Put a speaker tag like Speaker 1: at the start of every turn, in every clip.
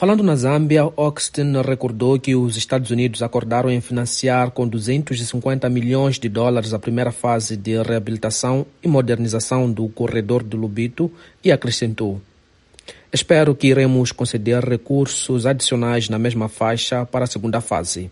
Speaker 1: Falando na Zâmbia, Oxton recordou que os Estados Unidos acordaram em financiar com 250 milhões de dólares a primeira fase de reabilitação e modernização do corredor do Lubito e acrescentou: Espero que iremos conceder recursos adicionais na mesma faixa para a segunda fase.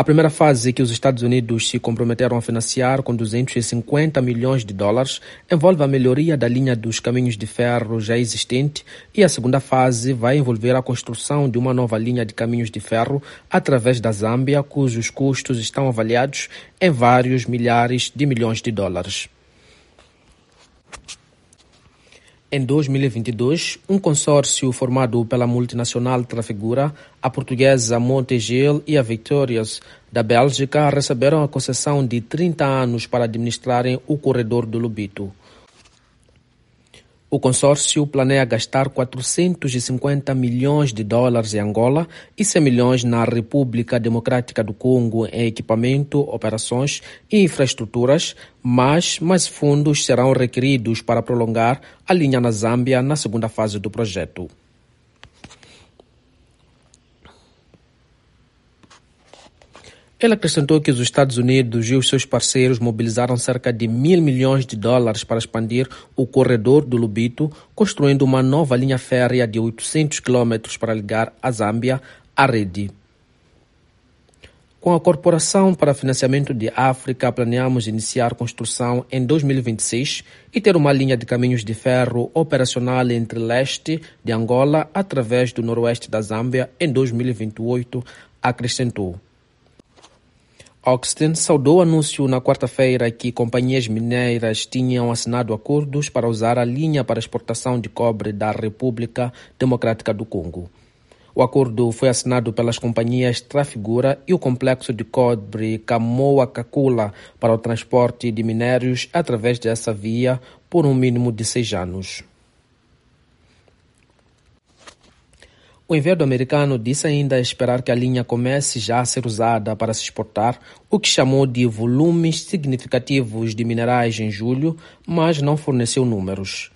Speaker 1: A primeira fase, que os Estados Unidos se comprometeram a financiar com 250 milhões de dólares, envolve a melhoria da linha dos caminhos de ferro já existente e a segunda fase vai envolver a construção de uma nova linha de caminhos de ferro através da Zâmbia, cujos custos estão avaliados em vários milhares de milhões de dólares. Em 2022, um consórcio formado pela multinacional Trafigura, a portuguesa Montegel e a Victorious da Bélgica receberam a concessão de 30 anos para administrarem o corredor do Lubito. O consórcio planeia gastar 450 milhões de dólares em Angola e 100 milhões na República Democrática do Congo em equipamento, operações e infraestruturas, mas mais fundos serão requeridos para prolongar a linha na Zâmbia na segunda fase do projeto. Ele acrescentou que os Estados Unidos e os seus parceiros mobilizaram cerca de mil milhões de dólares para expandir o corredor do Lubito, construindo uma nova linha férrea de 800 quilômetros para ligar a Zâmbia à rede. Com a Corporação para Financiamento de África, planeamos iniciar construção em 2026 e ter uma linha de caminhos de ferro operacional entre leste de Angola através do noroeste da Zâmbia em 2028, acrescentou. Oxton saudou o anúncio na quarta-feira que companhias mineiras tinham assinado acordos para usar a linha para exportação de cobre da República Democrática do Congo. O acordo foi assinado pelas companhias Trafigura e o complexo de cobre Kamoa-Kakula para o transporte de minérios através dessa via por um mínimo de seis anos. O enviado americano disse ainda esperar que a linha comece já a ser usada para se exportar, o que chamou de volumes significativos de minerais em julho, mas não forneceu números.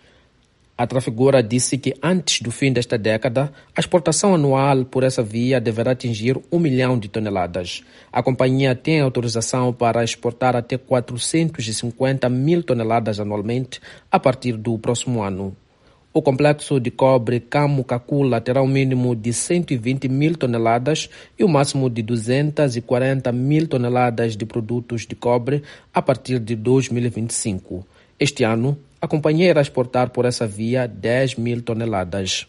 Speaker 1: A trafigura disse que antes do fim desta década, a exportação anual por essa via deverá atingir um milhão de toneladas. A companhia tem autorização para exportar até 450 mil toneladas anualmente a partir do próximo ano. O complexo de cobre Camu-Cacula terá um mínimo de 120 mil toneladas e o um máximo de 240 mil toneladas de produtos de cobre a partir de 2025. Este ano, a companhia irá exportar por essa via 10 mil toneladas.